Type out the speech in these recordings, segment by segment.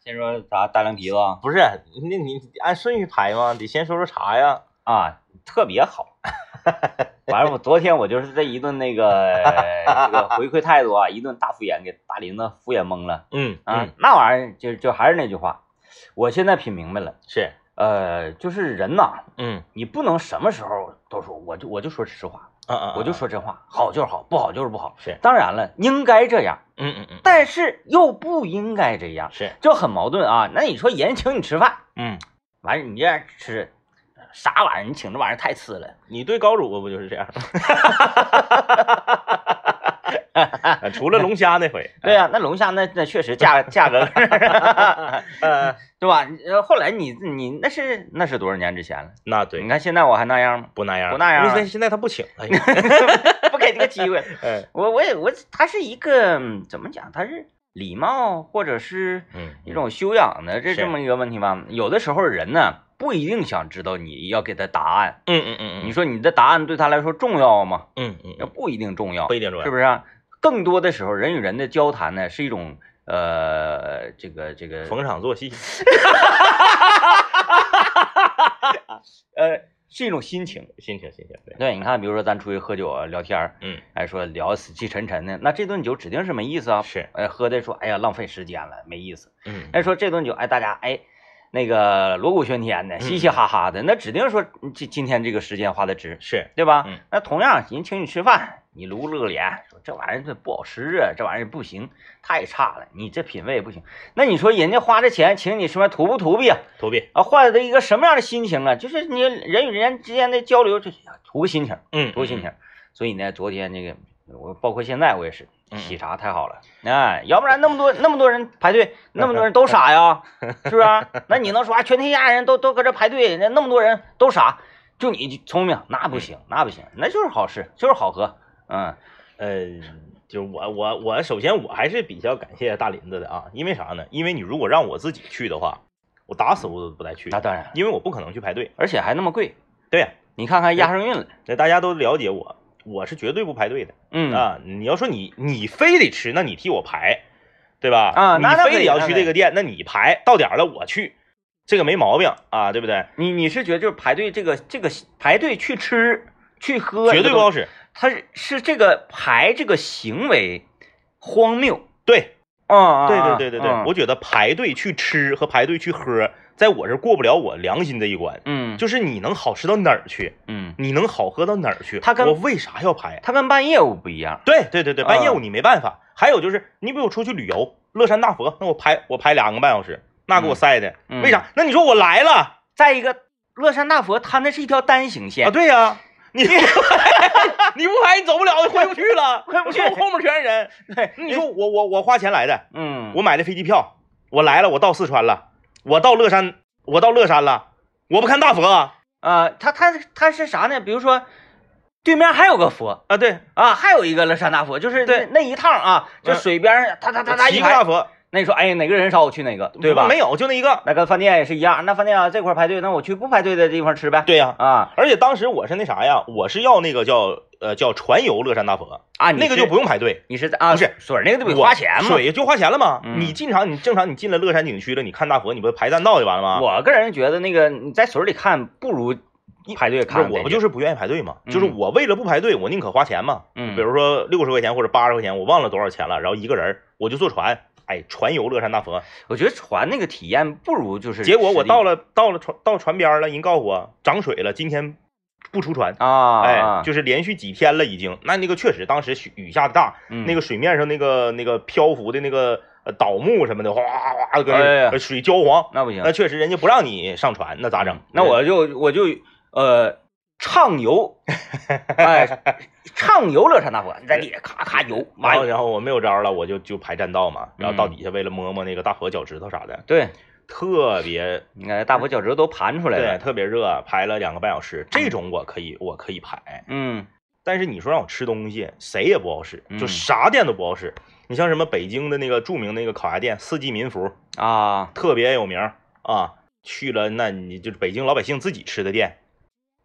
先说啥大凉皮子啊不是，那你按顺序排吗？得先说说茶呀。啊，特别好。完了，我昨天我就是这一顿那个这个回馈态度啊，一顿大敷衍，给大林子敷衍懵了嗯啊。那玩意儿就就还是那句话，我现在品明白了，是，呃，就是人呐，嗯你不能什么时候都说，我就我就说实话，嗯嗯，我就说真话，好就是好，不好就是不好。是，当然了，应该这样，嗯嗯嗯，但是又不应该这样，是，就很矛盾啊。那你说人请你吃饭，嗯，完事你这样吃，啥玩意儿？你请这玩意儿太次了。你对高主播不就是这样？啊除了龙虾那回，对呀、那龙虾那那确实价 价格，呃，对吧？呃后来你你那是那是多少年之前了？那对你，看现在我还那样吗？不那样，不那样啊因为现在他不请了。不给这个机会。嗯我我也我他是一个嗯怎么讲？他是礼貌或者是嗯，一种修养的这是这么一个问题吧。有的时候人呢不一定想知道你要给他答案，嗯嗯嗯你说你的答案对他来说重要吗？嗯嗯不一定重要不，一定重要，是不是啊？更多的时候，人与人的交谈呢是一种呃这个这个逢场作戏。呃是一种心情。心情心情，对，对，你看，比如说咱出去喝酒啊、聊天儿，嗯，哎，说聊死气沉沉的，那这顿酒指定是没意思啊。是，哎，喝的说，哎呀，浪费时间了，没意思。嗯，哎，说这顿酒，哎，大家哎，那个锣鼓喧天的，嘻嘻哈哈的，那指定说今今天这个时间花的值，是，对吧？嗯那同样，人请你吃饭，你露了个脸，说这玩意儿这不好吃啊，这玩意儿不行，太差了，你这品味不行。那你说人家花这钱请你吃饭，图不图币啊？图币，啊，换的一个什么样的心情啊？就是你人与人之间的交流，就是图个心情，嗯，图个心情。所以呢，昨天那个我包括现在我也是嗯喜茶太好了，哎，要不然那么多那么多人排队，那么多人都 傻呀，是不是啊？那你能说啊，全天下人都都搁这排队，那那么多人都傻，就你聪明，那不行，那不行，那就是好事，就是好喝，嗯呃，就是我我我首先我还是比较感谢大林子的啊，因为啥呢？因为你如果让我自己去的话，我打死我都不带去那，当然，因为我不可能去排队。而且还那么贵，对呀，你看看押上运了，那大家都了解我，我是绝对不排队的嗯啊。你要说你你非得吃，那你替我排，对吧？啊你非得要去这个店，那你排到点儿了我去，这个没毛病啊，对不对？你你是觉得就是排队这个这个排队去吃去喝，绝对不好使。它是是这个排这个行为荒谬对，啊！对对对对对，嗯我觉得排队去吃和排队去喝，在我这儿过不了我良心这一关。嗯就是你能好吃到哪儿去，嗯，你能好喝到哪儿去？他跟我为啥要排？他跟办业务不一样。对对对对，办业务嗯你没办法。还有就是，你比如出去旅游，乐山大佛，那我排我排两个半小时，那给我塞的，嗯为啥？那你说我来了再一个，乐山大佛它那是一条单行线啊？对呀、你 你不排你走不了，回不去了，回不去我后面全是人。对，你说我我我花钱来的，嗯，我买的飞机票，我来了，我到四川了，我到乐山，我到乐山了，我不看大佛啊？呃，它它它是啥呢？比如说，对面还有个佛。啊，对，啊，还有一个乐山大佛，就是对。那那一趟啊，就嗯。水边上，他他他他一个大佛，那你说，哎，哪个人少我去哪个，对吧？没有，就那一个。那跟饭店也是一样，那饭店啊这块排队，那我去不排队的地方吃呗。对呀、啊而且当时我是那啥呀，我是要那个叫呃叫船游乐山大佛，啊，你那个就不用排队，你是啊，不是水那个得我花钱嘛。水就花钱了嘛。嗯你进场，你正常你进了乐山景区了，你看大佛，你不排栈道就完了吗？我个人觉得那个你在水里看不如排队看我不就是不愿意排队嘛，嗯就是我为了不排队，我宁可花钱嘛。嗯，比如说六十块钱或者八十块钱，我忘了多少钱了，然后一个人我就坐船，哎，船游乐山大佛。我觉得船那个体验不如就是。结果我到了到了船到船边了，人告诉我涨水了，今天不出船。啊，哎，啊就是连续几天了，已经。那那个确实，当时雨雨下的大，嗯那个水面上那个那个漂浮的那个呃倒木什么的，哗哗哗的，跟哎呀呃水焦黄。那不行那，确实，人家不让你上船，那咋整？那我就我就呃畅游，哎，畅游乐山大佛，你在底下咔咔游，然后然后我没有招了，我就就排栈道嘛，然后到嗯。底下为了摸摸那个大佛脚趾头啥的，对，特别你看大佛脚趾头都盘出来了。对，特别热，排了两个半小时，这种我可以我可以排。嗯。但是你说让我吃东西，谁也不好使，就嗯。啥店都不好使。你像什么北京的那个著名那个烤鸭店四季民福，啊，特别有名啊，去了那你就是北京老百姓自己吃的店，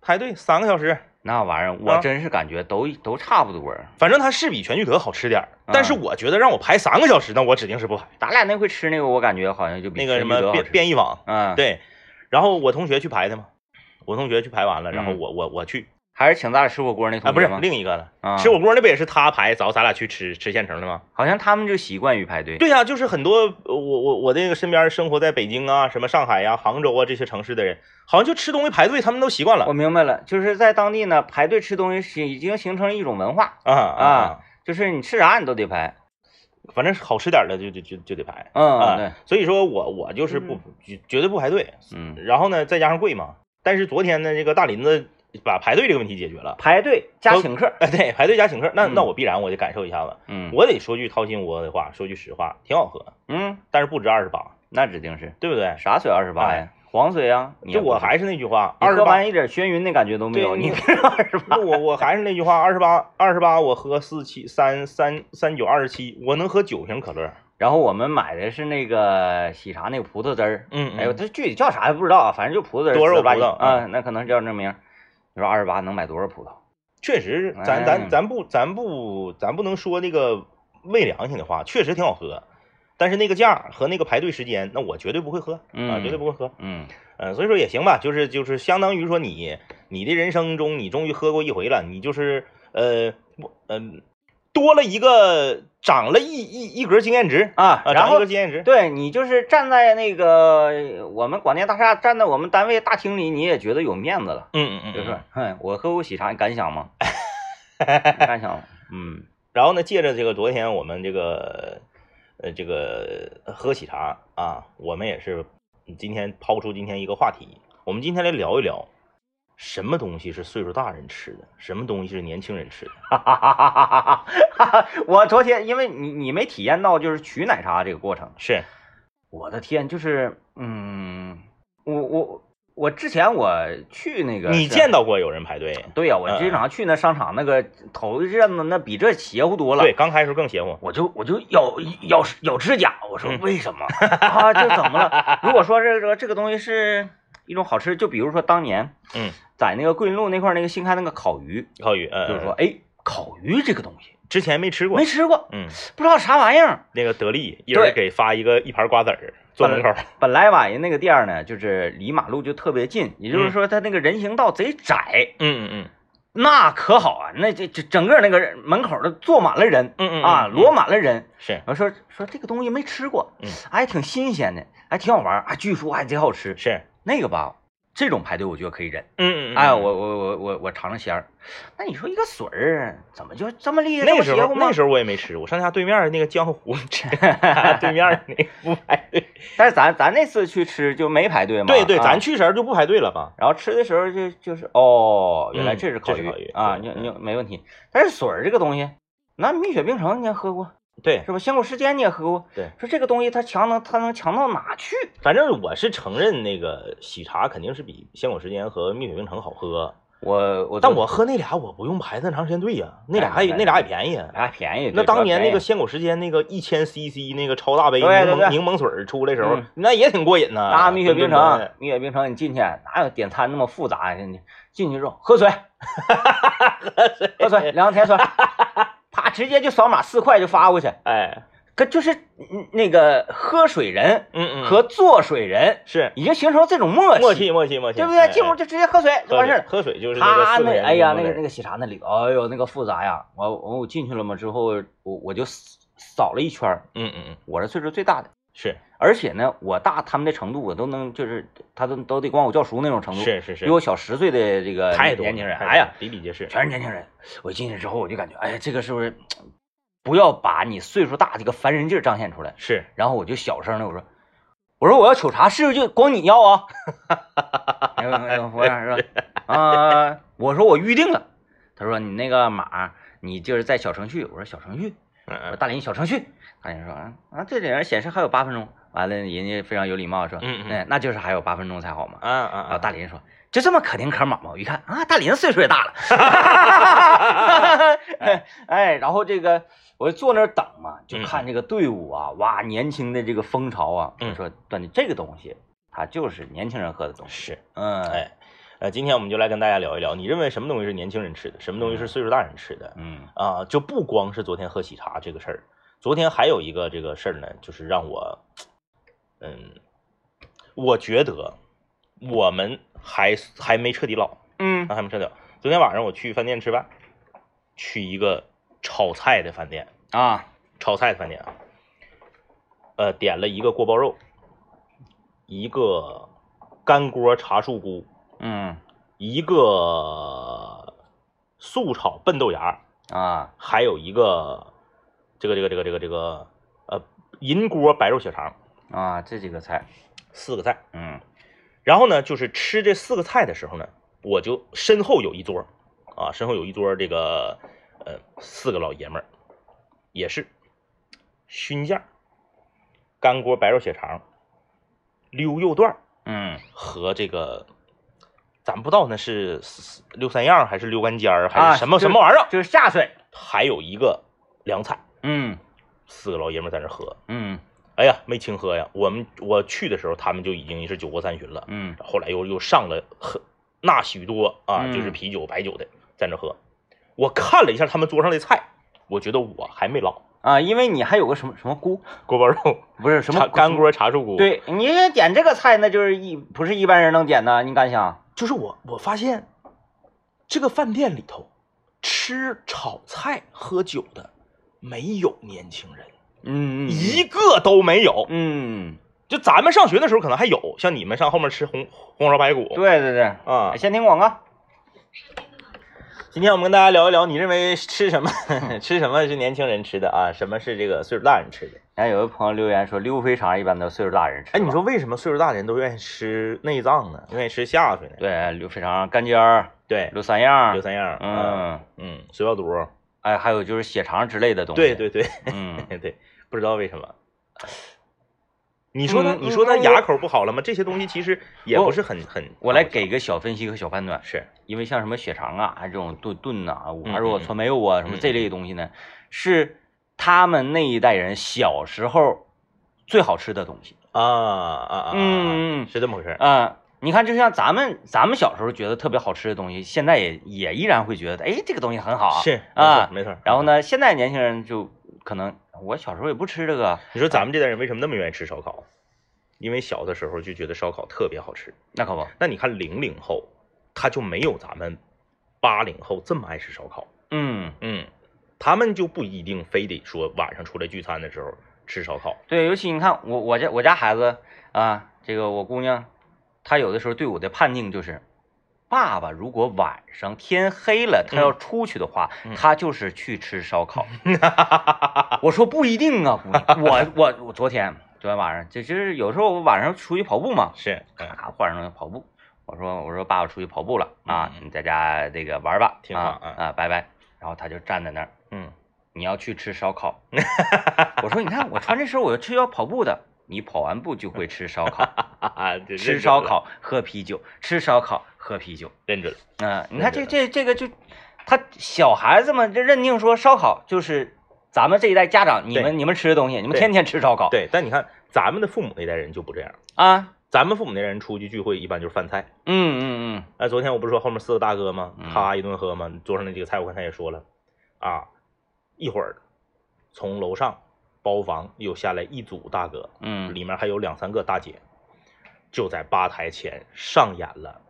排队三个小时，那玩意儿我啊。真是感觉都都差不多。反正它是比全聚德好吃点但是我觉得让我排三个小时，那我指定是不排。咱俩那回吃那个，我感觉好像就比那个什么变变异网，嗯，，对，然后我同学去排的嘛，我同学去排完了，然后嗯。我我我去还是请咱俩吃火锅那啊，不是？另一个了，啊吃火锅那不也是他排，找咱俩去吃吃现成的吗？好像他们就习惯于排队。对呀、就是很多呃我我我这个身边生活在北京啊、什么上海呀、杭州啊这些城市的人，好像就吃东西排队，他们都习惯了我明白了，就是在当地呢，排队吃东西是已经形成一种文化，啊啊啊，就是你吃啥你都得排。反正是好吃点的就就就就得排嗯，啊对，，所以说我我就是不绝绝对不排队，嗯，然后呢再加上贵嘛，但是昨天呢这个大林子把排队这个问题解决了，排队加请客。哎对，排队加请客，那嗯那我必然我得感受一下子，嗯，我得说句掏心窝的话，说句实话，挺好喝，嗯，但是不值二十八，那指定是对不对？啥水二十八呀？黄水啊，就我还是那句话，你二十八。一点眩晕的感觉都没有，你你二十八我我还是那句话，二十八二十八，我喝四七三三三九二十七，我能喝九瓶可乐。然后我们买的是那个喜茶那个葡萄汁儿，嗯哎呦，这具体叫啥也不知道啊，反正就葡萄汁儿，多肉48葡萄啊，那可能叫这名儿。你说二十八能买多少葡萄？确实，咱哎咱咱不咱不咱不能说那个昧良心的话，确实挺好喝。但是那个价和那个排队时间，那我绝对不会喝啊，嗯绝对不会喝。嗯嗯、所以说也行吧，就是就是相当于说你你的人生中你终于喝过一回了，你就是呃不嗯、多了一个涨了一一一格经验值啊，啊，涨一然后个经验值。对你就是站在那个我们广电大厦，站在我们单位大厅里，你也觉得有面子了，嗯嗯嗯，就是，哼，我喝过喜茶，你敢想吗？你敢想吗？嗯然后呢，借着这个昨天我们这个呃这个喝喜茶啊，我们也是今天抛出今天一个话题，我们今天来聊一聊什么东西是岁数大人吃的，什么东西是年轻人吃的。哈哈哈哈哈哈！我昨天因为你你没体验到就是取奶茶这个过程，是，我的天，就是嗯，我我我之前我去那个你见到过有人排队？对呀、我经常去那商场那个头一阵子那比这邪乎多了。对，，刚开始更邪乎。我就我就咬咬咬指甲，我说为什么、啊？这怎么了？如果说这个这个东西是一种好吃，就比如说当年嗯，在那个桂林路那块儿那个新开那个烤鱼，烤鱼，嗯，就是说哎，烤鱼这个东西之前没吃过。没，吃过，嗯，不知道啥玩意儿。那个得力一人给发一个一盘瓜子儿，坐门口。本来吧，人那个店儿呢，就是离马路就特别近，也就是说它那个人行道贼窄，嗯嗯嗯。那可好啊，那这这整个那个门口都坐满了人嗯嗯嗯啊，嗯。摞满了人。是。我说说这个东西没吃过，嗯，还挺新鲜的，还挺好玩，啊，据说还贼好吃。是，那个吧，这种排队我觉得可以忍。嗯嗯，哎，我我我我我尝尝鲜儿。那你说一个水儿怎么就这么厉害？那时候那，时候我也没吃，我上家对面那个江湖吃，对面那个不排队。但是咱咱那次去吃就没排队嘛。对对，啊咱去时候就不排队了吧？然后吃的时候就就是哦，原来嗯这是烤鱼,、这是烤鱼啊，你你没问题。但是水儿这个东西，那蜜雪冰城你也喝过对，是吧？鲜果时间你也喝过，对，说这个东西它强能它能强到哪去？反正我是承认那个喜茶肯定是比鲜果时间和蜜雪冰城好喝，我我但我喝那俩我不用排那长时间队呀，那俩还哎那俩也便宜。还便宜。那当年那个鲜果时间那个一千 CC 那个超大杯柠檬柠檬水出来的时候嗯，那也挺过瘾呐。要便宜那蜜雪冰城，蜜雪冰城你进去哪有点餐那么复杂呀？你进去之后喝水，喝水，喝水两甜水，啪直接就扫码四块就发过去。哎，可就是嗯那个喝水人嗯嗯，和做水人是已经形成这种默契，默契默契默契，对不对？哎进屋就直接喝水就完事儿了。喝水就是他那哎呀，那个那个喜茶那里，哎呦，那个复杂呀！我我我进去了嘛之后，我我就扫扫了一圈，嗯嗯嗯，我是岁数最大的，是而且呢，我大他们的程度，我都能就是他都都得管我叫叔那种程度，是是是比，我小十岁的这个太多年轻人，哎呀，比比皆是。全是年轻人。我进去之后，我就感觉，哎呀，这个是不是不要把你岁数大这个烦人劲儿彰显出来？是，然后我就小声的我说，我说我要取茶，是不是就光你要啊？哎 呦哎呦，我说是吧？啊，我说我预定了。他说你那个码，你就是在小程序。我说小程序。我说大林小程序。大林说啊啊，这里面显示还有八分钟。完了，人家非常有礼貌说，嗯嗯哎，那就是还有八分钟才好嘛。啊啊啊，啊，大林说就这么可丁可卯嘛？我一看啊，大林岁数也大了。哎，然后这个我就坐那儿等嘛，就看这个队伍啊，哇，年轻的这个风潮啊。嗯我说段弟，这个东西它就是年轻人喝的东西。是，嗯，哎，呃，今天我们就来跟大家聊一聊，你认为什么东西是年轻人吃的，什么东西是岁数大人吃的？嗯啊，就不光是昨天喝喜茶这个事儿，昨天还有一个这个事儿呢，就是让我，嗯，我觉得我们还还没彻底老，嗯。啊，还没彻底老。昨天晚上我去饭店吃饭，去一个炒菜的饭店，啊。炒菜的饭店啊，呃，点了一个锅包肉，一个干锅茶树菇，嗯一个素炒笨豆芽，啊。还有一个这个这个这个这个这个呃银锅白肉血肠，啊，这几个菜，四个菜。嗯然后呢，就是吃这四个菜的时候呢，我就身后有一桌啊，身后有一桌这个呃四个老爷们儿，也是熏酱、干锅白肉血肠、溜肉段儿嗯和这个。咱不知道那是溜三样还是溜干尖儿还啊是什么就什么玩意儿，就是下水，还有一个凉菜，嗯四个老爷们在那喝，嗯哎呀，没清喝呀！我们我去的时候，他们就已经是酒过三巡了，嗯后来又又上了喝那许多啊，嗯就是啤酒、白酒的在那喝。我看了一下他们桌上的菜，我觉得我还没老。啊，因为你还有个什么什么菇，锅包肉、不是什么干，锅茶树菇，，对你点这个菜，那就是一不是一般人能点的，你敢想？就是我我发现这个饭店里头吃炒菜喝酒的没有年轻人，嗯一个都没有。嗯，就咱们上学的时候可能还有，像你们上后面吃红红烧排骨，对对对，啊，先听广告。今天我们跟大家聊一聊，你认为吃什么 吃什么是年轻人吃的啊？什么是这个岁数大人吃的？然后有个朋友留言说，溜肥肠一般都岁数大人吃。哎，你说为什么岁数大的人都愿意吃内脏呢？愿意吃下水呢？对，溜肥肠、干尖儿、对，溜三样溜，三样，啊嗯，嗯，水爆肚，哎，还有就是血肠之类的东西。对，对对嗯，对，不知道为什么。你说呢？嗯你说他嗯牙口不好了吗？这些东西其实也不是很很。我来给个小分析和小判断，是，因为像什么血肠啊，这种炖炖呐、五花嗯肉川梅肉啊，什么嗯这类东西呢，是他们那一代人小时候最好吃的东西。啊啊啊，嗯嗯是这么回事儿。啊、你看，就像咱们咱们小时候觉得特别好吃的东西，现在也也依然会觉得，哎，这个东西很好。是啊没错没错。然后？呢，现在年轻人就可能，我小时候也不吃这个，你说咱们这代人为什么那么愿意吃烧烤？因为小的时候就觉得烧烤特别好吃。那可不，那你看零零后，他就没有咱们八零后这么爱吃烧烤。嗯，嗯，他们就不一定非得说晚上出来聚餐的时候吃烧烤。对，尤其你看我我家我家孩子啊，这个我姑娘，她有的时候对我的判定就是，爸爸如果晚上天黑了，他要出去的话，嗯他就是去吃烧烤。我说不一定啊，我我我昨天昨天晚上就就是有时候我晚上出去跑步嘛，是，嗯咔换上跑步。我说我说爸爸出去跑步了啊嗯，你在家这个玩吧，啊啊啊，拜拜。然后他就站在那儿，嗯，你要去吃烧烤。我说你看我穿这身，我是要跑步的。你跑完步就会吃烧烤，吃烧烤喝啤酒，吃烧烤喝啤酒。认准了，嗯、你看这这这个就，他小孩子们就认定说烧烤就是咱们这一代家长你们你们吃的东西，你们天天吃烧烤。对。但你看咱们的父母那代人就不这样，啊，咱们父母那代人出去聚会一般就是饭菜。嗯嗯嗯，哎，昨天我不是说后面四个大哥吗嗯？咔一顿喝吗？桌上那几个菜我刚才也说了，啊，一会儿从楼上包房又下来一组大哥，嗯里面还有两三个大姐，就在吧台前上演了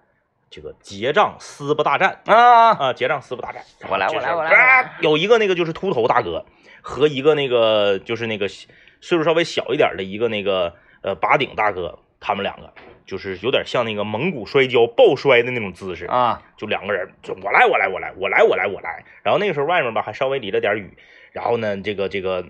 这个结账撕巴大战啊，啊！结账撕巴大战，我来就是我来我来啊有一个那个就是秃头大哥和一个那个就是那个岁数稍微小一点的一个那个呃把顶大哥，他们两个就是有点像那个蒙古摔跤抱摔的那种姿势啊，就两个人，就我来我来我来我来我来我来。然后那个时候外面吧还稍微淋了点雨，然后呢这个这个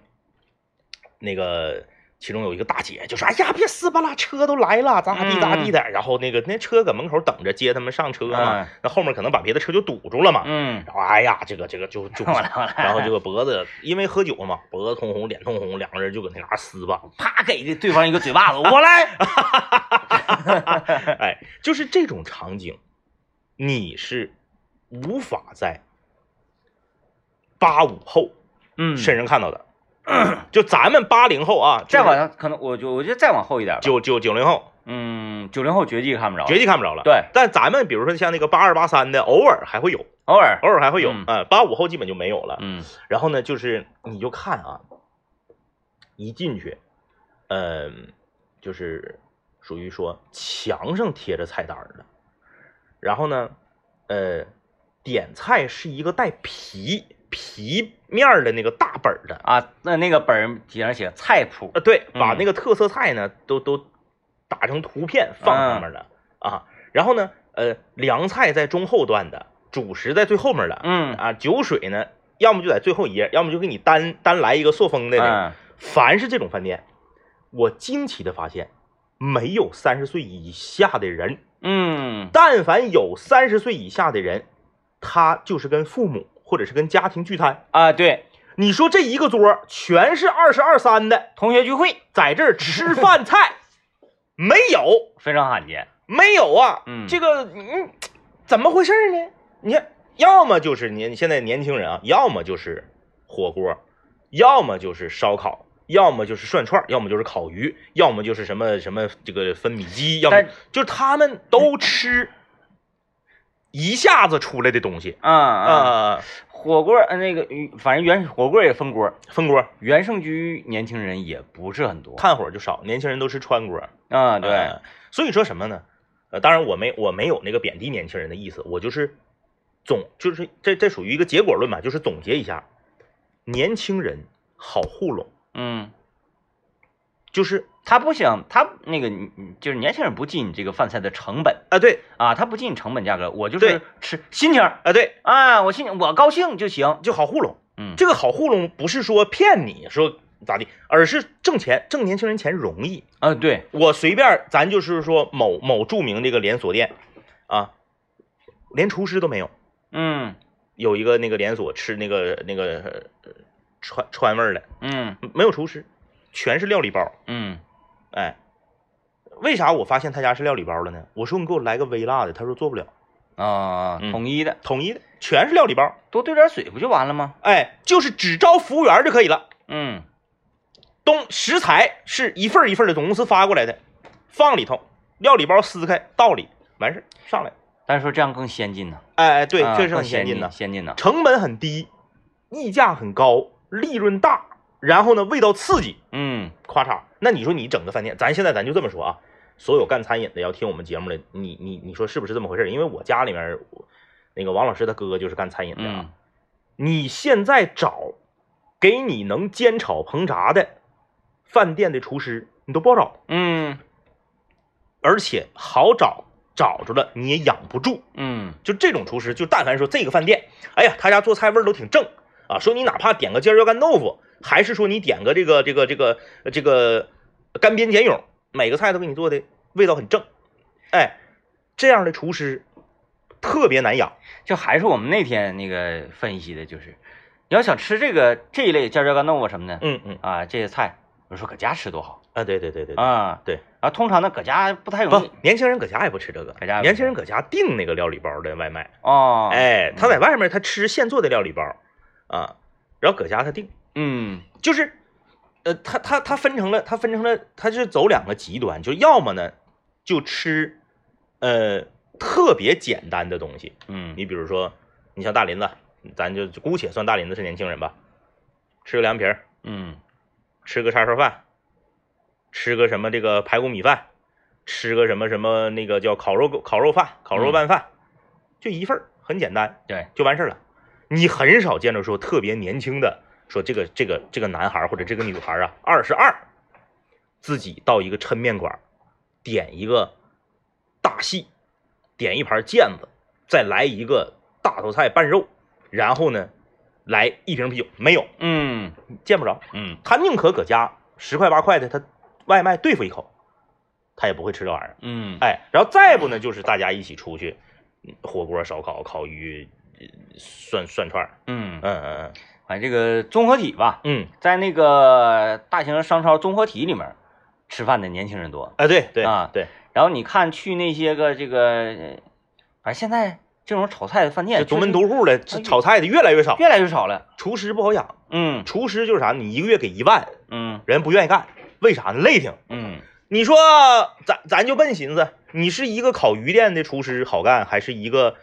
那个其中有一个大姐就说：“哎呀，别撕巴啦，车都来了，咋地咋地的。然后那个那车搁门口等着接他们上车嘛，嗯那后面可能把别的车就堵住了嘛。嗯，然后哎呀，这个这个就就 然后这个脖子因为喝酒嘛，脖子通红，脸通红，两个人就搁那嘎撕吧。啪给对方一个嘴巴子，我来。哎，就是这种场景，你是无法在八五后嗯，身上看到的。就咱们八零后啊，再就是往上可能我就我觉得再往后一点吧，九九九零后嗯，九零后绝技看不着，绝技看不着了。对，但咱们比如说像那个八二八三的，偶尔还会有，偶尔，偶尔还会有嗯啊。八五后基本就没有了。嗯然后呢，就是你就看啊，一进去，嗯，就是属于说墙上贴着菜单儿的，然后呢，呃，点菜是一个带皮皮面的那个大本的，啊，那那个本儿底上写菜谱，啊，对，把嗯。那个特色菜呢都都打成图片放上面了、啊，然后呢，呃，凉菜在中后段的，主食在最后面的，嗯。啊，酒水呢，要么就在最后一页，要么就给你单单来一个塑封的那个。嗯凡是这种饭店，我惊奇的发现，没有三十岁以下的人，嗯。但凡有三十岁以下的人，他就是跟父母或者是跟家庭聚餐。啊，对，你说这一个桌全是二十二三的，同学聚会在这儿吃饭菜，没有，非常罕见，没有啊，嗯这个嗯，怎么回事呢？你看，要么就是年现在年轻人啊，要么就是火锅，要么就是烧烤，要么就是涮串，要么就是烤鱼，要么就是什么什么这个分米鸡，要么就是他们都吃一下子出来的东西。啊啊，啊，火锅呃那个反正原火锅也分锅，分锅原盛居年轻人也不是很多。炭火就少，年轻人都吃川锅。啊，对，呃所以说什么呢？呃，当然我没我没有那个贬低年轻人的意思，我就是总就是这这属于一个结果论吧，就是总结一下，年轻人好糊弄，嗯，就是他不想他那个你你就是年轻人不计你这个饭菜的成本啊对啊，他不计你成本价格，我就是吃心情啊对，啊，我心情我高兴就行，就好糊弄。嗯，这个好糊弄不是说骗你说咋地，而是挣钱挣年轻人钱容易。啊对，我随便咱就是说某某著名这个连锁店啊，连厨师都没有。嗯有一个那个连锁吃那个那个呃川川味儿的，嗯没有厨师，全是料理包。嗯哎，为啥我发现他家是料理包了呢？我说你给我来个微辣的，他说做不了，啊，嗯统一的，统一的全是料理包。多兑点水不就完了吗？哎，就是只招服务员就可以了。嗯东食材是一份一份的总公司发过来的，放里头，料理包撕开倒里，完事儿上来。但是说这样更先进呢，哎哎，对，啊确实很先进呢，先进呢，成本很低，溢价很高，利润大，然后呢味道刺激，嗯咔嚓。那你说你整个饭店，咱现在咱就这么说啊，所有干餐饮的要听我们节目的，你你你说是不是这么回事？因为我家里面那个王老师他哥哥就是干餐饮的啊。嗯你现在找给你能煎炒烹炸的饭店的厨师，你都不好找，嗯而且好找找着了你也养不住。嗯就这种厨师，就但凡说这个饭店，哎呀，他家做菜味儿都挺正啊，说你哪怕点个尖椒干豆腐，还是说你点个这个这个这个这个干煸茧蛹，每个菜都给你做的味道很正，哎，这样的厨师特别难养。就还是我们那天那个分析的，就是你要想吃这个这一类尖椒干豆腐什么的，嗯嗯。啊，这些菜，我说搁家吃多好。啊，对对对对对，啊，对，啊，通常呢搁家不太容易，年轻人搁家也不吃这个，搁家年轻人搁家订那个料理包的外卖，哦，哎，他在外面他吃现做的料理包啊，然后搁家他订。嗯。就是，呃，他他他分成了，他分成了，他是走两个极端，就要么呢就吃，呃，特别简单的东西，嗯。你比如说，你像大林子，咱就就姑且算大林子是年轻人吧，吃个凉皮儿，嗯。吃个叉烧饭，吃个什么这个排骨米饭，吃个什么什么那个叫烤肉烤肉饭、烤肉拌饭，就一份儿，很简单，对，就完事儿了。你很少见着说特别年轻的，说这个这个这个男孩或者这个女孩啊，二十二，自己到一个抻面馆，点一个大细，点一盘腱子，再来一个大头菜拌肉，然后呢，来一瓶啤酒，没有，嗯见不着。嗯他宁可搁家十块八块的，他外卖对付一口，他也不会吃这玩意儿。嗯，哎，然后再不呢，就是大家一起出去，嗯火锅、烧烤、烤鱼、呃涮涮串儿，嗯，嗯嗯反正这个综合体吧，嗯，在那个大型商超综合体里面吃饭的年轻人多，哎，对对啊对，然后你看去那些个这个，呃反正现在这种炒菜的饭店独门独户的炒菜的越来越少，越来越少了。厨师不好养。嗯厨师就是啥，你一个月给一万，嗯人不愿意干，为啥呢？累挺。嗯，你说咱咱就笨寻思，你是一个烤鱼店的厨师好干，还是一个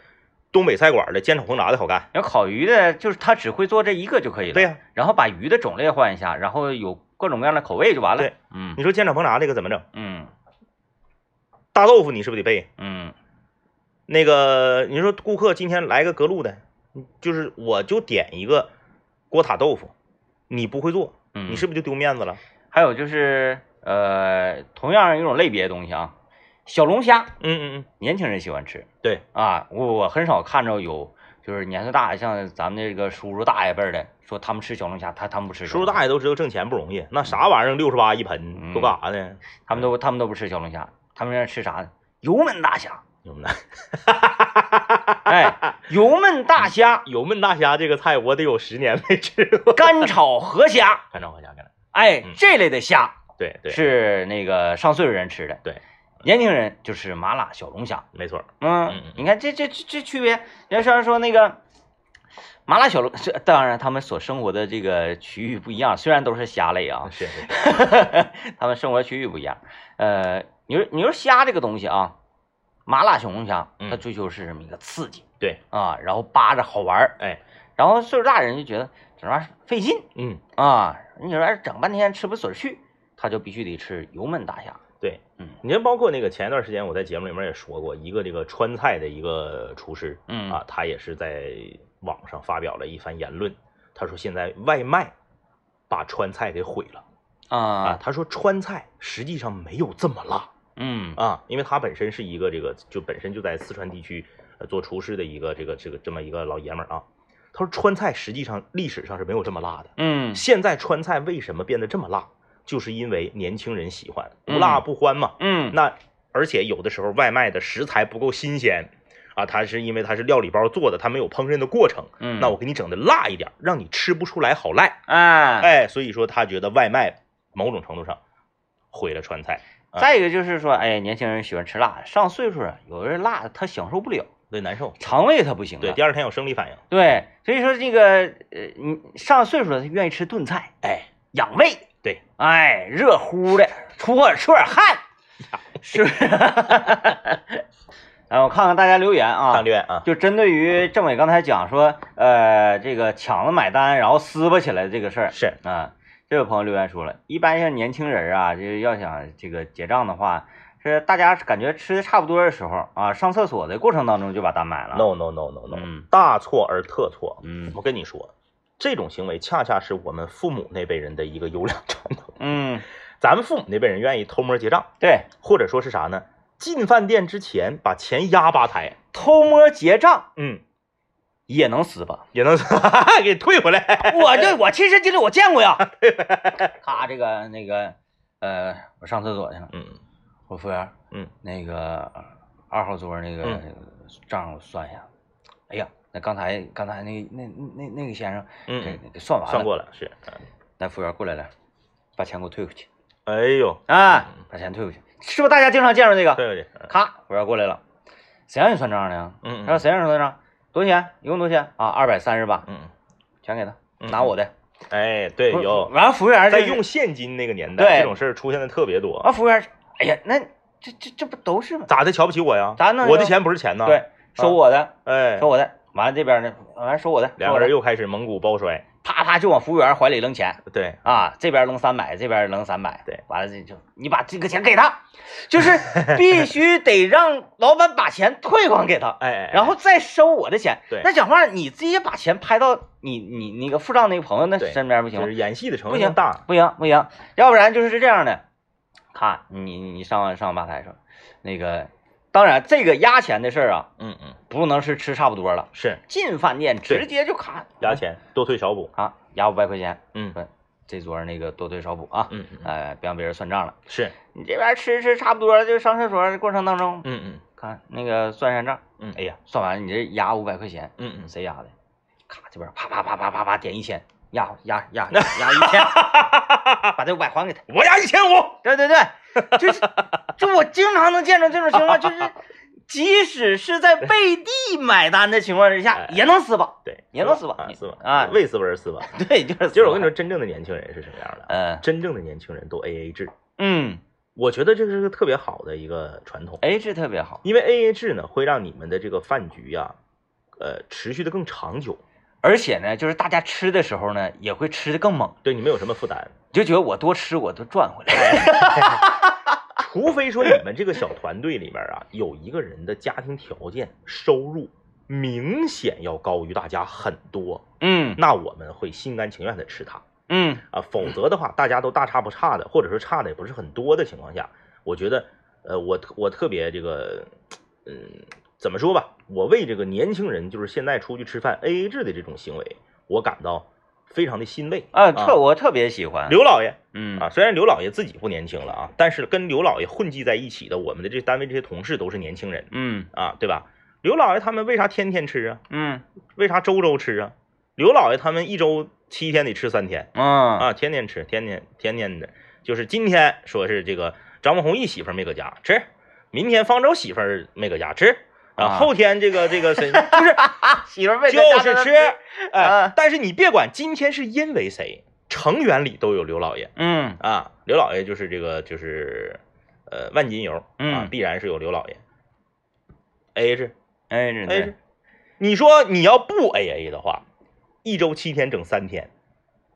东北菜馆的煎炒烹炸的好干？然后烤鱼的，就是他只会做这一个就可以了。对呀、然后把鱼的种类换一下，然后有各种各样的口味就完了。对，嗯你说煎炒烹炸这个怎么整？嗯大豆腐你是不是得备？嗯那个你说顾客今天来个隔路的，就是我就点一个锅塔豆腐，你不会做，嗯，你是不是就丢面子了？还有就是呃，同样一种类别的东西啊，小龙虾，嗯嗯嗯，年轻人喜欢吃对，啊，我我很少看着有就是年岁大，像咱们这个叔叔大爷辈的说他们吃小龙虾，他他们不吃。叔叔大爷都知道挣钱不容易，那啥玩意儿六十八一盆嗯都干啥呢？他们都他们都不吃小龙虾，他们那吃啥呢？油焖大虾。油焖 哎，油焖大虾、油焖大虾这个菜我得有十年没吃过。干炒河虾，干炒河虾干了，哎嗯，这类的虾对对，是那个上岁数人吃的，对，年轻人就是麻辣小龙虾。没错，嗯你看这这这这区别，要像说那个麻辣小龙，这当然他们所生活的这个区域不一样，虽然都是虾类啊，是是，他们生活区域不一样。呃，你说你说虾这个东西啊，麻辣小龙虾，嗯。它追求是什么一个刺激。对，啊，然后扒着好玩儿，哎，然后岁数大人就觉得整玩意儿费劲。嗯，啊，你说哎整半天吃不嘴去，他就必须得吃油焖大虾。对，嗯。你看，包括那个前一段时间我在节目里面也说过，一个这个川菜的一个厨师嗯。啊，他也是在网上发表了一番言论，他说现在外卖把川菜给毁了啊。啊，他说川菜实际上没有这么辣。嗯。啊，因为他本身是一个这个就本身就在四川地区呃做厨师的一个这个这个这么一个老爷们儿啊，他说川菜实际上历史上是没有这么辣的，嗯。现在川菜为什么变得这么辣，就是因为年轻人喜欢不嗯辣不欢嘛。嗯，那而且有的时候外卖的食材不够新鲜啊，它是因为它是料理包做的，它没有烹饪的过程，嗯那我给你整的辣一点，让你吃不出来好赖。哎哎，所以说他觉得外卖某种程度上毁了川菜，啊再一个就是说，哎，年轻人喜欢吃辣，上岁数了，有的人辣他享受不了，对难受。肠胃他不行了。对，第二天有生理反应。对，所以说这个呃，你上岁数了，他愿意吃炖菜，哎，养胃。对，哎，热乎的，出点出点汗，是。不是？哎，我看看大家留言啊，看留言啊，就针对于政委刚才讲说，呃，这个抢着买单，然后撕巴起来的这个事儿。是。啊，这位朋友留言说了，一般像年轻人啊，就是要想这个结账的话，是大家感觉吃的差不多的时候啊，上厕所的过程当中就把单买了。no no no no no，、嗯。大错而特错。嗯。我跟你说，这种行为恰恰是我们父母那辈人的一个优良传统。嗯，咱们父母那辈人愿意偷摸结账，对，或者说是啥呢？进饭店之前把钱压吧台，偷摸结账嗯，也能死吧。也能 给退回来。我这我亲身经历，我见过呀。他，这个那个呃，我上厕所去了，嗯我服务员，嗯，那个二号桌那个嗯账我算一下。哎呀，那刚才刚才那那那那个先生给嗯，给算完了，算过了是。嗯那服务员过来了，把钱给我退回去哎呦，啊，把钱退回去，是不是大家经常见着这个？对对对，咔，服务员过来了，谁让你算账的呀？嗯他说谁让你算账？多少钱？一共多少钱啊？二百三十八，嗯，全给他，嗯拿我的。哎，对有，完了，服务员在用现金那个年代，对这种事儿出现的特别多。啊，服务员，哎呀，那这这这不都是吗？咋的？瞧不起我呀？咋能我的钱不是钱呐。，对，收我的，哎收，我的。完了这边呢，完了收我的，两个人又又开始蒙古包摔。啪啪就往服务员怀里扔钱。对，啊，这边扔三百，这边扔三百，对，完了这就你把这个钱给他，就是 必须得让老板把钱退还给他，哎然后再收我的钱。对。那讲话你直接把钱拍到你你那个付账那个朋友那身边不行吗？就是？演戏的成不行分大。不行不行，要不然就是这样的，看，你你上上吧台上，那个，当然这个压钱的事儿啊，嗯嗯，不能是吃差不多了，是。进饭店直接就卡压钱多退少补。啊，压五百块钱，嗯。对，这桌那个多退少补啊，嗯嗯，哎，别让别人算账了。是，你这边吃吃差不多了，就上厕所的过程当中，嗯嗯。看那个算算账，嗯哎呀，算完了你这压五百块钱，嗯嗯，谁压的？卡，这边啪啪啪啪啪啪点一千，压压压压一千，把这五百还给他。我压一千五。对对对，就是就我经常能见着这种情况，就是 即使是在背地买单的情况之下，哎也能撕吧？对，也能撕吧啊，撕吧啊为撕而撕吧。对，就是就是我跟你说，真正的年轻人是什么样的？嗯真正的年轻人都 A A 制，嗯我觉得这是个特别好的一个传统，，A 制特别好，因为 A A 制呢会让你们的这个饭局呀、呃，持续的更长久，而且呢，就是大家吃的时候呢，也会吃的更猛，对你没有什么负担。你就觉得我多吃我都赚回来。除非说你们这个小团队里面啊，有一个人的家庭条件、收入明显要高于大家很多，嗯那我们会心甘情愿的吃它嗯啊。否则的话，大家都大差不差的，或者说差的也不是很多的情况下，我觉得，呃，我特我特别这个，嗯，怎么说吧，我为这个年轻人就是现在出去吃饭 A A 制的这种行为，我感到非常的欣慰啊，特我特别喜欢。刘老爷嗯啊，虽然刘老爷自己不年轻了啊，但是跟刘老爷混迹在一起的我们的这单位这些同事都是年轻人嗯啊，对吧？刘老爷他们为啥天天吃啊？嗯为啥周周吃啊？刘老爷他们一周七天得吃三天嗯啊，天天吃，天天天天的，就是今天说是这个张文宏一媳妇没搁家吃，明天方舟媳妇没搁家吃。啊，啊。后天这个这个谁 就是媳妇儿就是吃，哎啊，但是你别管今天是因为谁，成员里都有刘老爷，嗯。啊，刘老爷就是这个就是呃万金油啊嗯，必然是有刘老爷。A A 制。哎是，A A 制，你说你要不 A A 的话，一周七天整三天，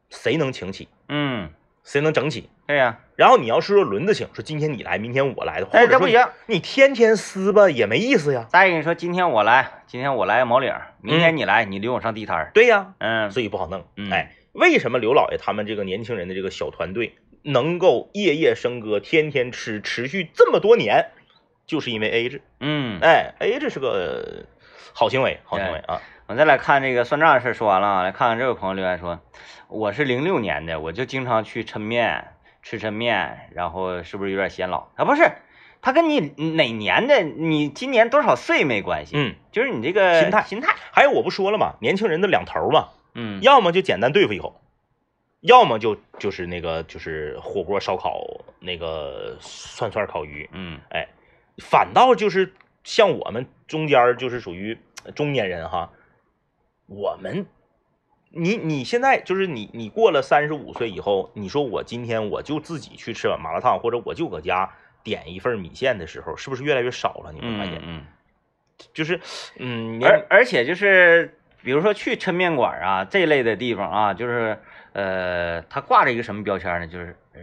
谁能请起？嗯。谁能整起？对呀，然后你要是说轮子请，说今天你来，明天我来的，或哎这不一样。你天天撕吧也没意思呀。再跟你说，今天我来，今天我来毛领儿，明天你来，你领我上地摊儿。对呀，嗯所以不好弄。嗯哎，为什么刘老爷他们这个年轻人的这个小团队能够夜夜笙歌，天天吃，持续这么多年，就是因为 A 制。嗯，哎，A 制是个好行为，好行为啊。我再来看这个算账的事儿说完了啊，来看看这位朋友留言说，我是零六年的，我就经常去抻面吃抻面，然后是不是有点显老啊？不是，他跟你哪年的，你今年多少岁没关系，嗯，就是你这个心态心态，还有我不说了嘛，年轻人的两头嘛，嗯，要么就简单对付一口，要么就就是那个就是火锅烧烤那个涮串烤鱼，嗯哎，反倒就是像我们中间就是属于中年人哈，我们，你你现在就是你你过了三十五岁以后，你说我今天我就自己去吃碗麻辣烫，或者我就搁家点一份米线的时候，是不是越来越少了？你会发现，嗯嗯，就是嗯，而而且就是比如说去抻面馆啊这类的地方啊，就是呃，他挂着一个什么标签呢？就是呃，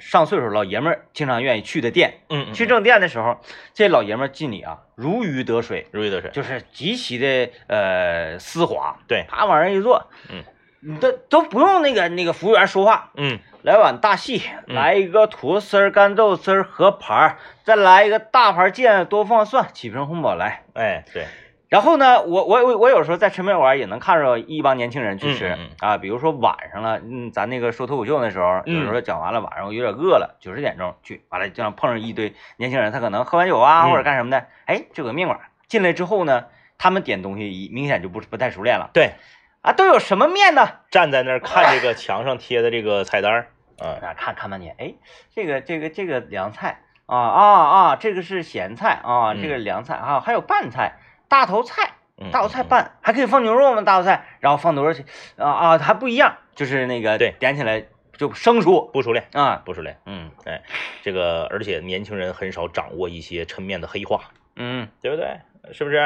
上岁数老爷们儿经常愿意去的店。嗯嗯去正店的时候，这老爷们儿进里啊，如鱼得水，如鱼得水，就是极其的呃丝滑，对，啪往上一坐，嗯，你都都不用那个那个服务员说话，嗯来碗大细，嗯来一个土豆丝儿、干豆丝儿合盘儿，再来一个大盘芥，多放蒜，几瓶红宝来。哎对，然后呢，我我我我有时候在抻面馆也能看着一帮年轻人去吃、啊，比如说晚上了，嗯，咱那个说脱口秀那时候，有时候讲完了，晚上我有点饿了，九十点钟去，完了这样碰上一堆年轻人，他可能喝完酒啊、嗯。或者干什么的，哎，这个面馆进来之后呢，他们点东西一明显就不不太熟练了。对，啊，都有什么面呢？站在那儿看这个墙上贴的这个菜单啊，看看半天，哎，这个这个这个凉菜啊啊啊，这个是咸菜啊，嗯这个凉菜啊，还有拌菜，大头菜。嗯，大头菜嗯，拌还可以放牛肉吗？大头菜，然后放多少钱？啊啊，还不一样，就是那个对点起来就生熟不熟练，啊，不熟练。嗯哎这个而且年轻人很少掌握一些抻面的黑话，嗯，对不对？是不是？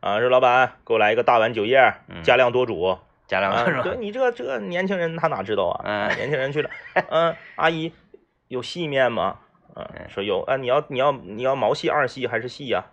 啊，说老板给我来一个大碗酒叶，嗯加量多煮。加两啊，个是吧？对你这个这个年轻人他哪知道啊？嗯年轻人去了，嗯，阿姨有细面吗？嗯，嗯说有啊，你要你要你要毛细、二细还是细呀？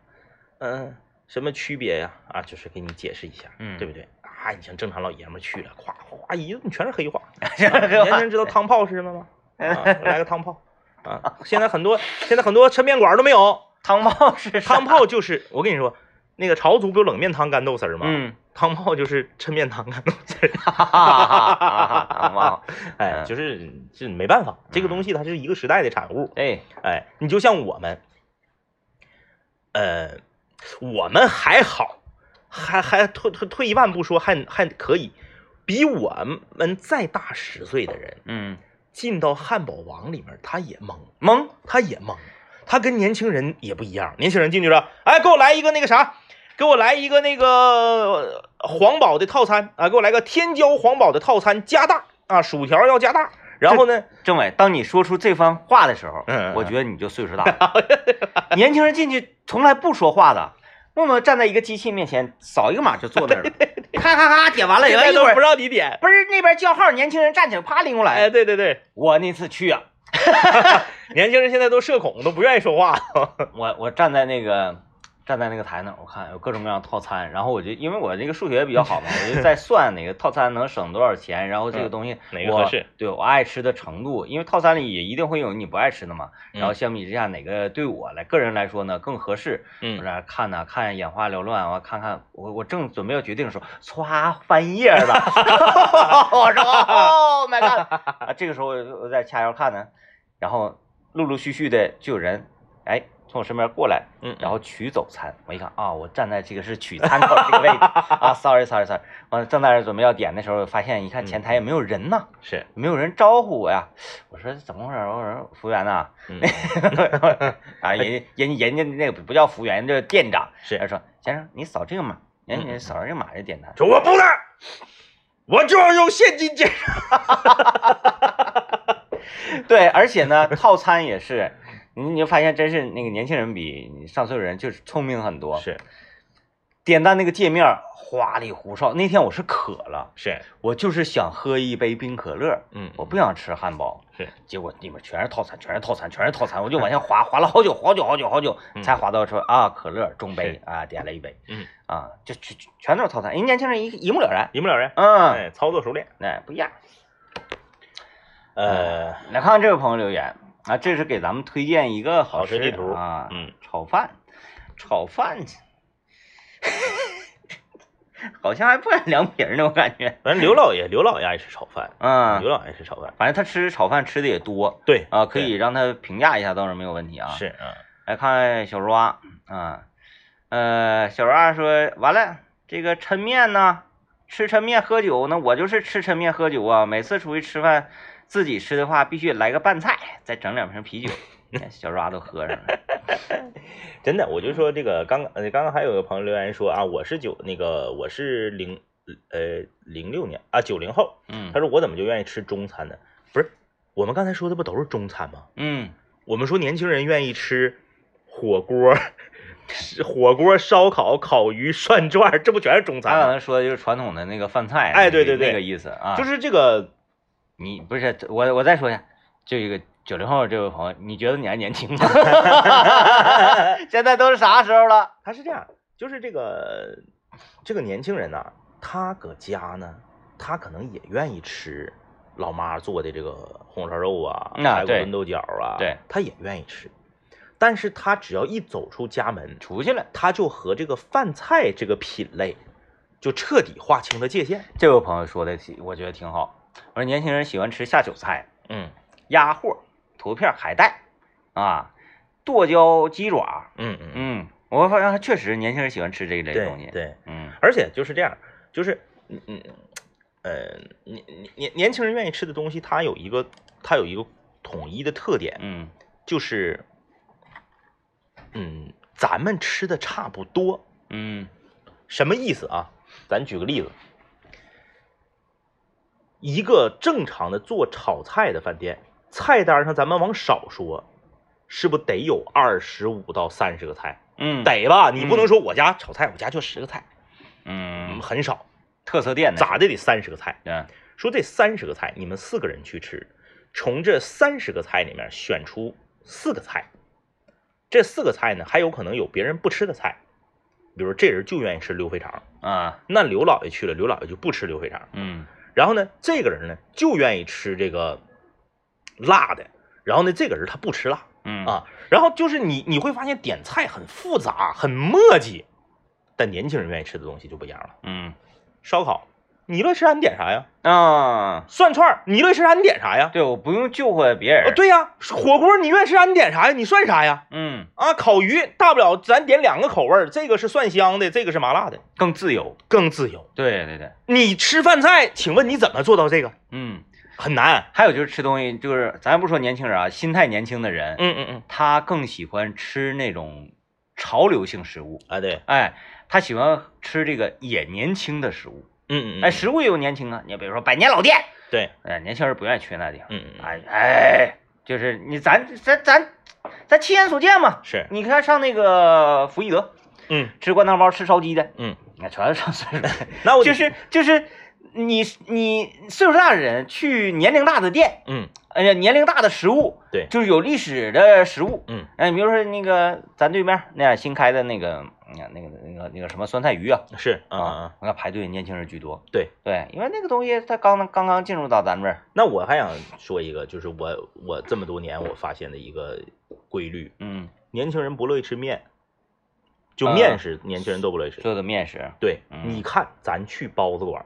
嗯，什么区别呀？啊，就是给你解释一下，嗯对不对？啊，你像正常老爷们去了，夸夸一顿全是黑话。年轻人知道汤泡是什么吗？啊，来个汤泡啊！现在很多现在很多抻面馆都没有 汤泡是啥汤泡，就是我跟你说，那个朝族不有冷面汤干豆丝儿吗？嗯，汤泡就是抻面汤干豆丝儿。哈哈哈哈哈，汤泡，哎，嗯就是这没办法，这个东西它是一个时代的产物。哎，哎，你就像我们，呃，我们还好，还还退退退一万步说，还还可以，比我们再大十岁的人嗯，进到汉堡王里面，他也懵，懵，他也懵，他跟年轻人也不一样。年轻人进去了，哎，给我来一个那个啥，给我来一个那个呃皇堡的套餐啊，给我来个天骄黄堡的套餐加大啊，薯条要加大。然后呢，政委，当你说出这番话的时候，我觉得你就岁数大了。年轻人进去从来不说话的，默默站在一个机器面前，扫一个码就坐那儿了，咔咔咔点完了，一会儿不让你点。不是那边叫号，年轻人站起来啪拎过来。哎，对对对，我那次去啊，年轻人现在都社恐，都不愿意说话。我我站在那个站在那个台那儿，我看有各种各样的套餐，然后我就因为我这个数学比较好嘛，我就在算哪个套餐能省多少钱，然后这个东西我哪个合适？对我爱吃的程度，因为套餐里也一定会有你不爱吃的嘛。然后嗯相比之下，哪个对我来个人来说呢更合适？我嗯在那看呢，看眼花缭乱，我看看我我正准备要决定的时候，歘翻页了，我说哦 my god！啊，这个时候我我在掐腰看呢，然后陆陆续续的就有人哎从我身边过来，嗯，然后取走餐，我一看啊，我站在这个是取餐口这个位置。啊，sorry sorry sorry，完正在这准备要点的时候，发现一看前台也没有人呐，是，没有人招呼我呀，我说怎么回事？我说服务员呐，嗯。啊，人人人家那个不叫服务员，这店长，是。他说先生你扫这个码，人嗯家扫这个码就点单，说我不能，我就要用现金结账。对，而且呢，套餐也是，你你就发现真是那个年轻人比上岁数人就是聪明很多，是点单那个界面花里胡哨。那天我是渴了，是，我就是想喝一杯冰可乐，嗯，我不想吃汉堡，是，结果里面全是套餐，全是套餐，全是套餐，我就往下滑，滑了好久好久好久好久，嗯才滑到说啊可乐中杯啊，点了一杯，嗯啊，就全全都是套餐，人年轻人一一目了然，一目了然。嗯，哎，操作熟练。那不一样。呃，来看看这位朋友留言啊，这是给咱们推荐一个好吃的地图啊，嗯，炒饭，炒饭去，好像还不敢凉皮儿呢，我感觉，反正刘老爷，刘老爷爱吃炒饭，嗯刘，老爷吃炒饭。反正他吃炒饭吃的也多对啊，可以让他评价一下，倒是没有问题啊。是啊，来看小肉啊，啊，呃，小肉啊说完了，这个抻面呢，吃抻面喝酒那，我就是吃抻面喝酒啊，每次出去吃饭自己吃的话，必须来个拌菜，再整两瓶啤酒，哎小肉啊都喝上了，真的，我就说这个刚呃刚刚还有个朋友留言说啊，我是九那个我是零呃零六年啊九零后，嗯他说我怎么就愿意吃中餐呢？不是，我们刚才说的不都是中餐吗？嗯，我们说年轻人愿意吃火锅、吃 火锅、烧烤、烤鱼、涮串儿，这不全是中餐他可餐吗？能说的就是传统的那个饭菜，哎对对对那个意思啊，就是这个，你不是我我再说一下，这个九零后这位朋友，你觉得你还年轻吗？现在都是啥时候了？他是这样，就是这个这个年轻人呐、他搁家呢，他可能也愿意吃老妈做的这个红烧肉啊、嗯啊对排骨炖豆角啊，对，他也愿意吃。但是他只要一走出家门，出去了。他就和这个饭菜这个品类就彻底划清了界限。这位朋友说的挺，我觉得挺好。我说年轻人喜欢吃下酒菜，嗯鸭货、图片海带啊，剁椒鸡爪。嗯嗯，嗯，我发现确实年轻人喜欢吃这一类东西。对对，嗯而且就是这样，就是嗯嗯呃年年年年轻人愿意吃的东西，它有一个它有一个统一的特点，嗯就是嗯咱们吃的差不多，嗯什么意思啊？咱举个例子，一个正常的做炒菜的饭店，菜单上咱们往少说，是不得有二十五到三十个菜？嗯，得吧？你不能说我家炒菜，我家就十个菜，嗯，很少，特色店咋的得三十个菜？嗯说这三十个菜，你们四个人去吃，从这三十个菜里面选出四个菜，这四个菜呢，还有可能有别人不吃的菜，比如这人就愿意吃溜肥肠，啊那刘老爷去了，刘老爷就不吃溜肥肠。嗯然后呢，这个人呢就愿意吃这个辣的，然后呢，这个人他不吃辣嗯啊，然后就是你你会发现点菜很复杂，很磨叽，但年轻人愿意吃的东西就不一样了。嗯烧烤，你乐意吃啥你点啥呀？啊，涮串儿，你乐意吃啥你点啥呀？对，我不用救活别人。呃，，对呀，火锅你愿意吃啥你点啥呀？你涮啥呀？嗯，啊，烤鱼大不了咱点两个口味儿，这个是蒜香的，这个是麻辣的，更自由。更自由。对对对，你吃饭菜，请问你怎么做到这个？嗯，很难。还有就是吃东西，就是咱不说年轻人啊，心态年轻的人，嗯嗯嗯，他更喜欢吃那种潮流性食物，啊对，哎，他喜欢吃这个也年轻的食物，嗯嗯嗯，哎，食物也有年轻啊，你比如说百年老店，对，哎，年轻人不愿意去那地方，嗯嗯。嗯，哎哎，就是你咱咱咱咱亲眼所见嘛，是，你看上那个福一德嗯。吃灌汤包吃烧鸡的，嗯，你看全是上岁数的，那我就是就是你你岁数大的人去年龄大的店，嗯哎呀，年龄大的食物，对。就是有历史的食物，嗯。哎，比如说那个咱对面那样新开的那个，嗯那个那个那个什么酸菜鱼啊，是啊啊啊啊，，我看排队年轻人居多，对。对，因为那个东西它刚刚刚进入到咱们这儿，那我还想说一个，就是我我这么多年我发现的一个规律，嗯，年轻人不乐意吃面，就啊面食，年轻人都不乐意吃。做的面食，对，嗯。你看咱去包子馆、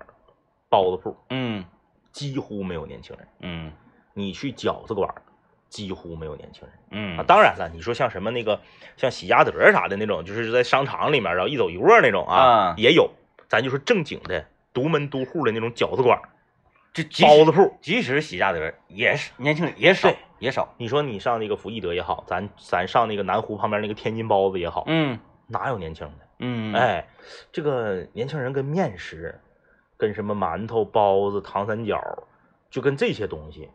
包子铺，嗯。几乎没有年轻人；嗯你去饺子馆儿，几乎没有年轻人。啊，嗯，当然了，你说像什么那个像喜家德啥的那种，就是在商场里面然后一走一窝那种啊，啊也有。咱就说正经的独门独户的那种饺子馆儿、就包子铺。即使喜家德也是年轻人也少也少，你说你上那个福义德也好，咱咱上那个南湖旁边那个天津包子也好，嗯哪有年轻的？嗯，，哎，这个年轻人跟面食，跟什么馒头、包子、糖三角，就跟这些东西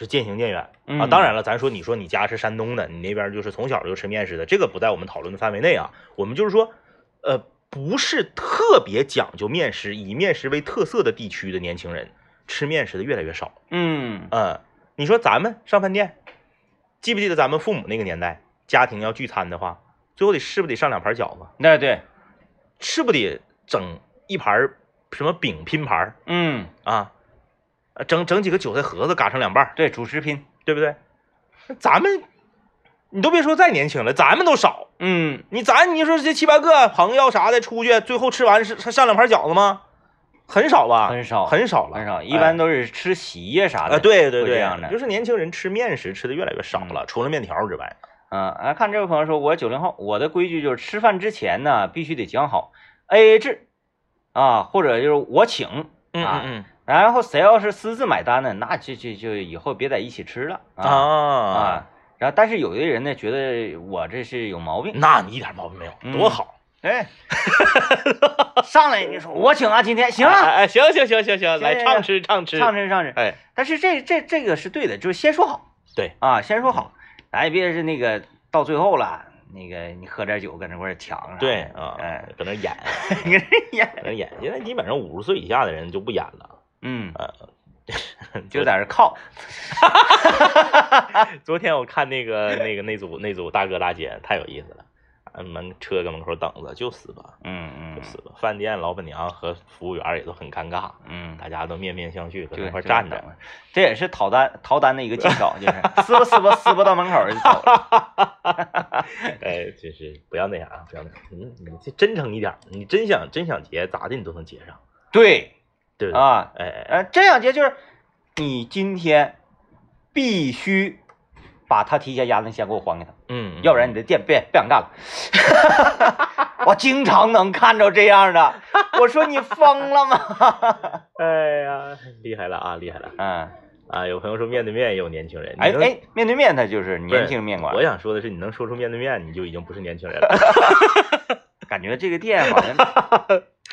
是渐行渐远啊。嗯当然了，咱说你说你家是山东的，你那边就是从小就吃面食的，这个不在我们讨论的范围内啊。我们就是说，呃，不是特别讲究面食，以面食为特色的地区的年轻人吃面食的越来越少。嗯嗯，你说咱们上饭店，记不记得咱们父母那个年代，家庭要聚餐的话，最后得是不得上两盘饺子？那对，是不得整一盘什么饼拼盘嗯啊？呃整整几个韭菜盒子嘎成两半儿，对，主食拼，对不对？咱们，你都别说再年轻了，咱们都少。嗯你咱你说这七八个朋友啥的出去，最后吃完是上两盘饺子吗？很少吧？很少很少了，很少，哎一般都是吃席呀啥的，啊，对对对，这样的就是年轻人吃面食吃的越来越少了，除了面条之外。嗯，来，看这位朋友说，我九零后，我的规矩就是吃饭之前呢，必须得讲好 A A 制，啊，或者就是我请，嗯啊嗯然后谁要是私自买单呢，那就就就以后别在一起吃了嗯啊啊，啊。然后，但是有的人呢，觉得我这是有毛病，那你一点毛病没有，嗯。多好。哎，上来你说我请啊，今天行啊，哎哎，行行行行行，来行畅吃畅吃，畅吃畅吃。哎，但是这这这个是对的，就是先说好。对，啊，先说好，咱也别是那个到最后了，那个你喝点酒搁那块儿抢，对啊哎，，搁那 演，搁那演，搁那演。现在基本上五十岁以下的人就不演了。嗯，呃，就在那靠，昨天我看那个那个那组那组大哥大姐太有意思了，啊门车搁门口等着就死吧，嗯嗯就死吧。饭店老板娘和服务员也都很尴尬，嗯，大家都面面相觑，搁那块站着。着，这也是逃单逃单的一个技巧，就是 撕吧撕吧撕吧到门口就走了，哎，就是不要那啥，不要那啥，你你这真诚一点，你真想真想结咋的你都能结上，对对？啊，哎哎这样节就是你今天必须把他提前压的钱给我还给他。嗯，要不然你的店别别想干了。我经常能看着这样的，我说你疯了吗？哎呀，厉害了啊，厉害了嗯，啊！有朋友说面对面也有年轻人，哎哎，面对面他就是年轻面馆我，想说的是，你能说出面对面，你就已经不是年轻人了。感觉这个店好像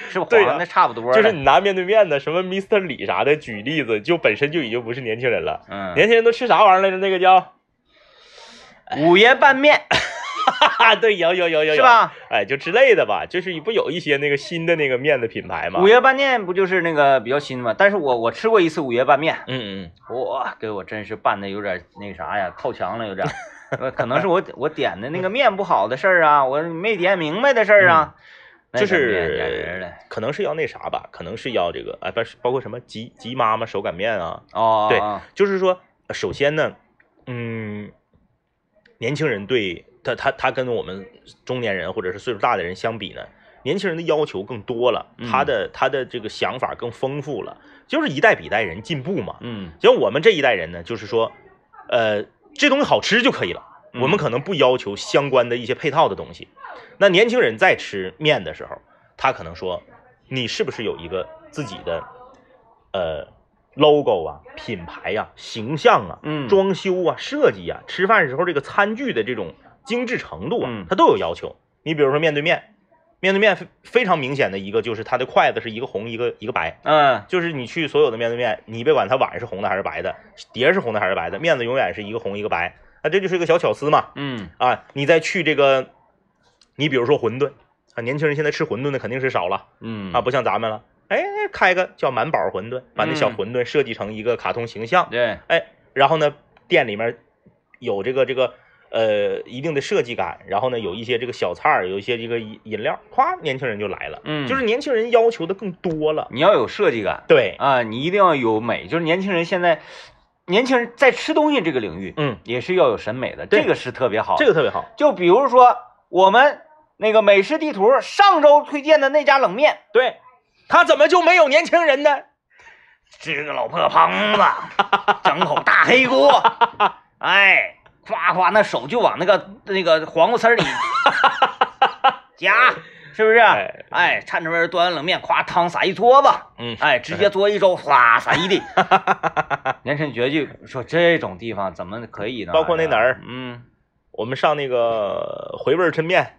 是吧对呀黄的差不多。就是你拿面对面的什么 Mr. 李啥的举例子，就本身就已经不是年轻人了。嗯，年轻人都吃啥玩意儿来着？那个叫五爷拌面哈哈，对，有有有有有，是？吧？哎，就之类的吧，就是不有一些那个新的那个面的品牌吗？五爷拌面不就是那个比较新吗？但是我我吃过一次五爷拌面，嗯嗯哇，给我真是拌的有点那啥呀，靠墙了有点。呃可能是我我点的那个面不好的事儿啊，我没点明白的事儿啊，那就是可能是要那啥吧，可能是要这个，哎，不是包括什么吉吉妈妈手擀面啊，哦，对哦。就是说，呃首先呢，嗯，年轻人对他他他跟我们中年人或者是岁数大的人相比呢，年轻人的要求更多了，嗯。他的他的这个想法更丰富了，就是一代比一代人进步嘛。嗯。像我们这一代人呢，就是说，呃，这东西好吃就可以了，嗯。我们可能不要求相关的一些配套的东西。那年轻人在吃面的时候，他可能说，你是不是有一个自己的呃 logo 啊、品牌呀、形象啊、嗯装修啊、设计啊、吃饭时候这个餐具的这种精致程度啊嗯，它都有要求。你比如说面对面，面对面非非常明显的一个就是它的筷子是一个红一个一个白，嗯就是你去所有的面对面，你别管它碗是红的还是白的，碟是红的还是白的，面子永远是一个红一个白，那这就是一个小巧思嘛。嗯啊，你再去这个，你比如说馄饨啊，年轻人现在吃馄饨的肯定是少了嗯啊，不像咱们了，哎，开个叫满宝馄饨，把那小嗯馄饨设计成一个卡通形象，对，哎，然后呢，店里面有这个这个呃一定的设计感，然后呢有一些这个小菜儿，有一些这个饮饮料，咵，年轻人就来了，嗯。就是年轻人要求的更多了，你要有设计感对，啊，你一定要有美，就是年轻人现在，年轻人在吃东西这个领域嗯，也是要有审美的，这个是特别好。这个特别好，就比如说我们那个美食地图上周推荐的那家冷面，对，他怎么就没有年轻人呢？支个老破棚子，整口大黑锅，哎，夸夸那手就往那个那个黄瓜丝儿里 夹，是不是？哎哎，颤着味儿端完冷面，夸汤撒一桌子，嗯，哎，直接嘬一周，哗撒一地。年轻绝句说这种地方怎么可以呢？包括那哪儿嗯我们上那个回味抻面，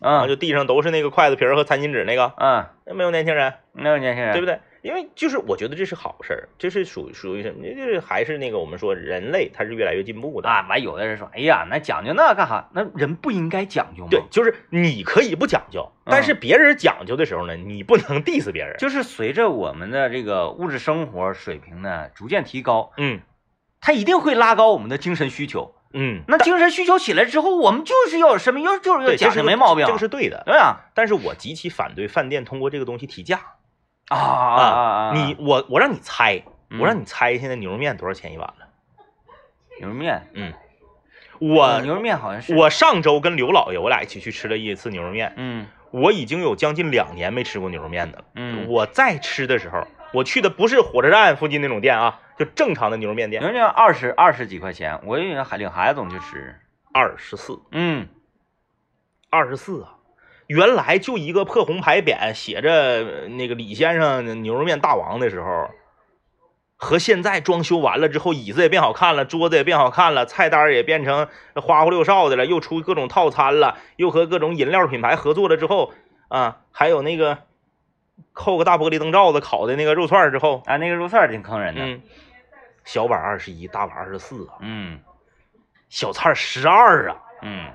啊，嗯就地上都是那个筷子皮儿和餐巾纸那个，嗯，那没有年轻人，没有年轻人对不对？因为就是我觉得这是好事儿，这是属于属于什么？就是还是那个我们说人类它是越来越进步的。啊，完有的人说，哎呀，那讲究那干哈？那人不应该讲究吗？对，，就是你可以不讲究，但是别人讲究的时候呢，你不能 diss 别人。就是随着我们的这个物质生活水平呢逐渐提高，嗯它一定会拉高我们的精神需求。嗯，那精神需求起来之后，我们就是要有审美，要就是要对，讲这是个究没毛病。这个是对的。对啊但是我极其反对饭店通过这个东西提价啊啊！你我我让你猜，嗯我让你猜现在牛肉面多少钱一碗了？牛肉面，嗯，我牛肉面好像是我上周跟刘老爷我俩一起去吃了一次牛肉面，嗯我已经有将近两年没吃过牛肉面的了。嗯，我再吃的时候，我去的不是火车站附近那种店啊，就正常的牛肉面店，牛肉面二十二十几块钱，我以为还领孩子总去吃。二十四，嗯二十四啊！原来就一个破红牌匾，写着呃那个李先生牛肉面大王的时候，和现在装修完了之后，椅子也变好看了，桌子也变好看了，菜单也变成花花六哨的了，又出各种套餐了，又和各种饮料品牌合作了之后啊，还有那个扣个大玻璃灯罩子烤的那个肉串儿之后，啊，那个肉串儿挺坑人的。嗯，小碗二十一，大碗二十四啊，嗯小菜十二啊，嗯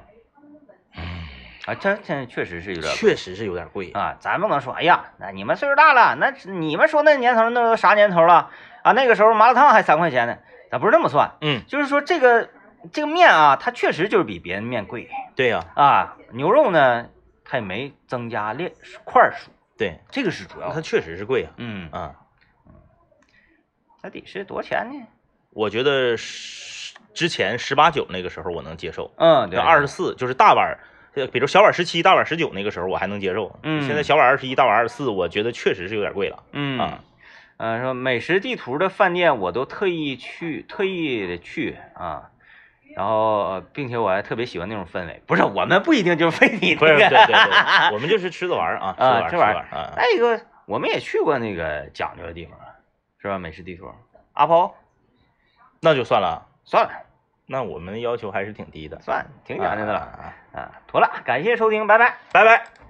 啊，这这确实是有点确实是有点贵。啊，咱不能说，哎呀，那你们岁数大了，那你们说那年头那都啥年头了啊？那个时候麻辣烫还三块钱呢，咱不是那么算，嗯，就是说这个这个面啊，它确实就是比别人面贵对呀、啊。牛肉呢，它也没增加列块数，对，这个是主要。它确实是贵啊。嗯，啊，它得是多少钱呢？我觉得十之前十八九那个时候我能接受，嗯，对，二十四就是大碗，呃比如小碗十七、大碗十九那个时候我还能接受。嗯现在小碗二十一、大碗二十四，我觉得确实是有点贵了。嗯啊，呃，说美食地图的饭店我都特意去，特意的去啊，然后呃并且我还特别喜欢那种氛围。不是，我们不一定就是非你对对对，我们就是吃着玩儿啊，吃着玩儿，啊吃玩。再一个，我们也去过那个讲究的地方，是吧？美食地图，阿抛，那就算了，算了那我们要求还是挺低的。算了，挺讲究的了啊。妥了，感谢收听，拜拜。拜拜。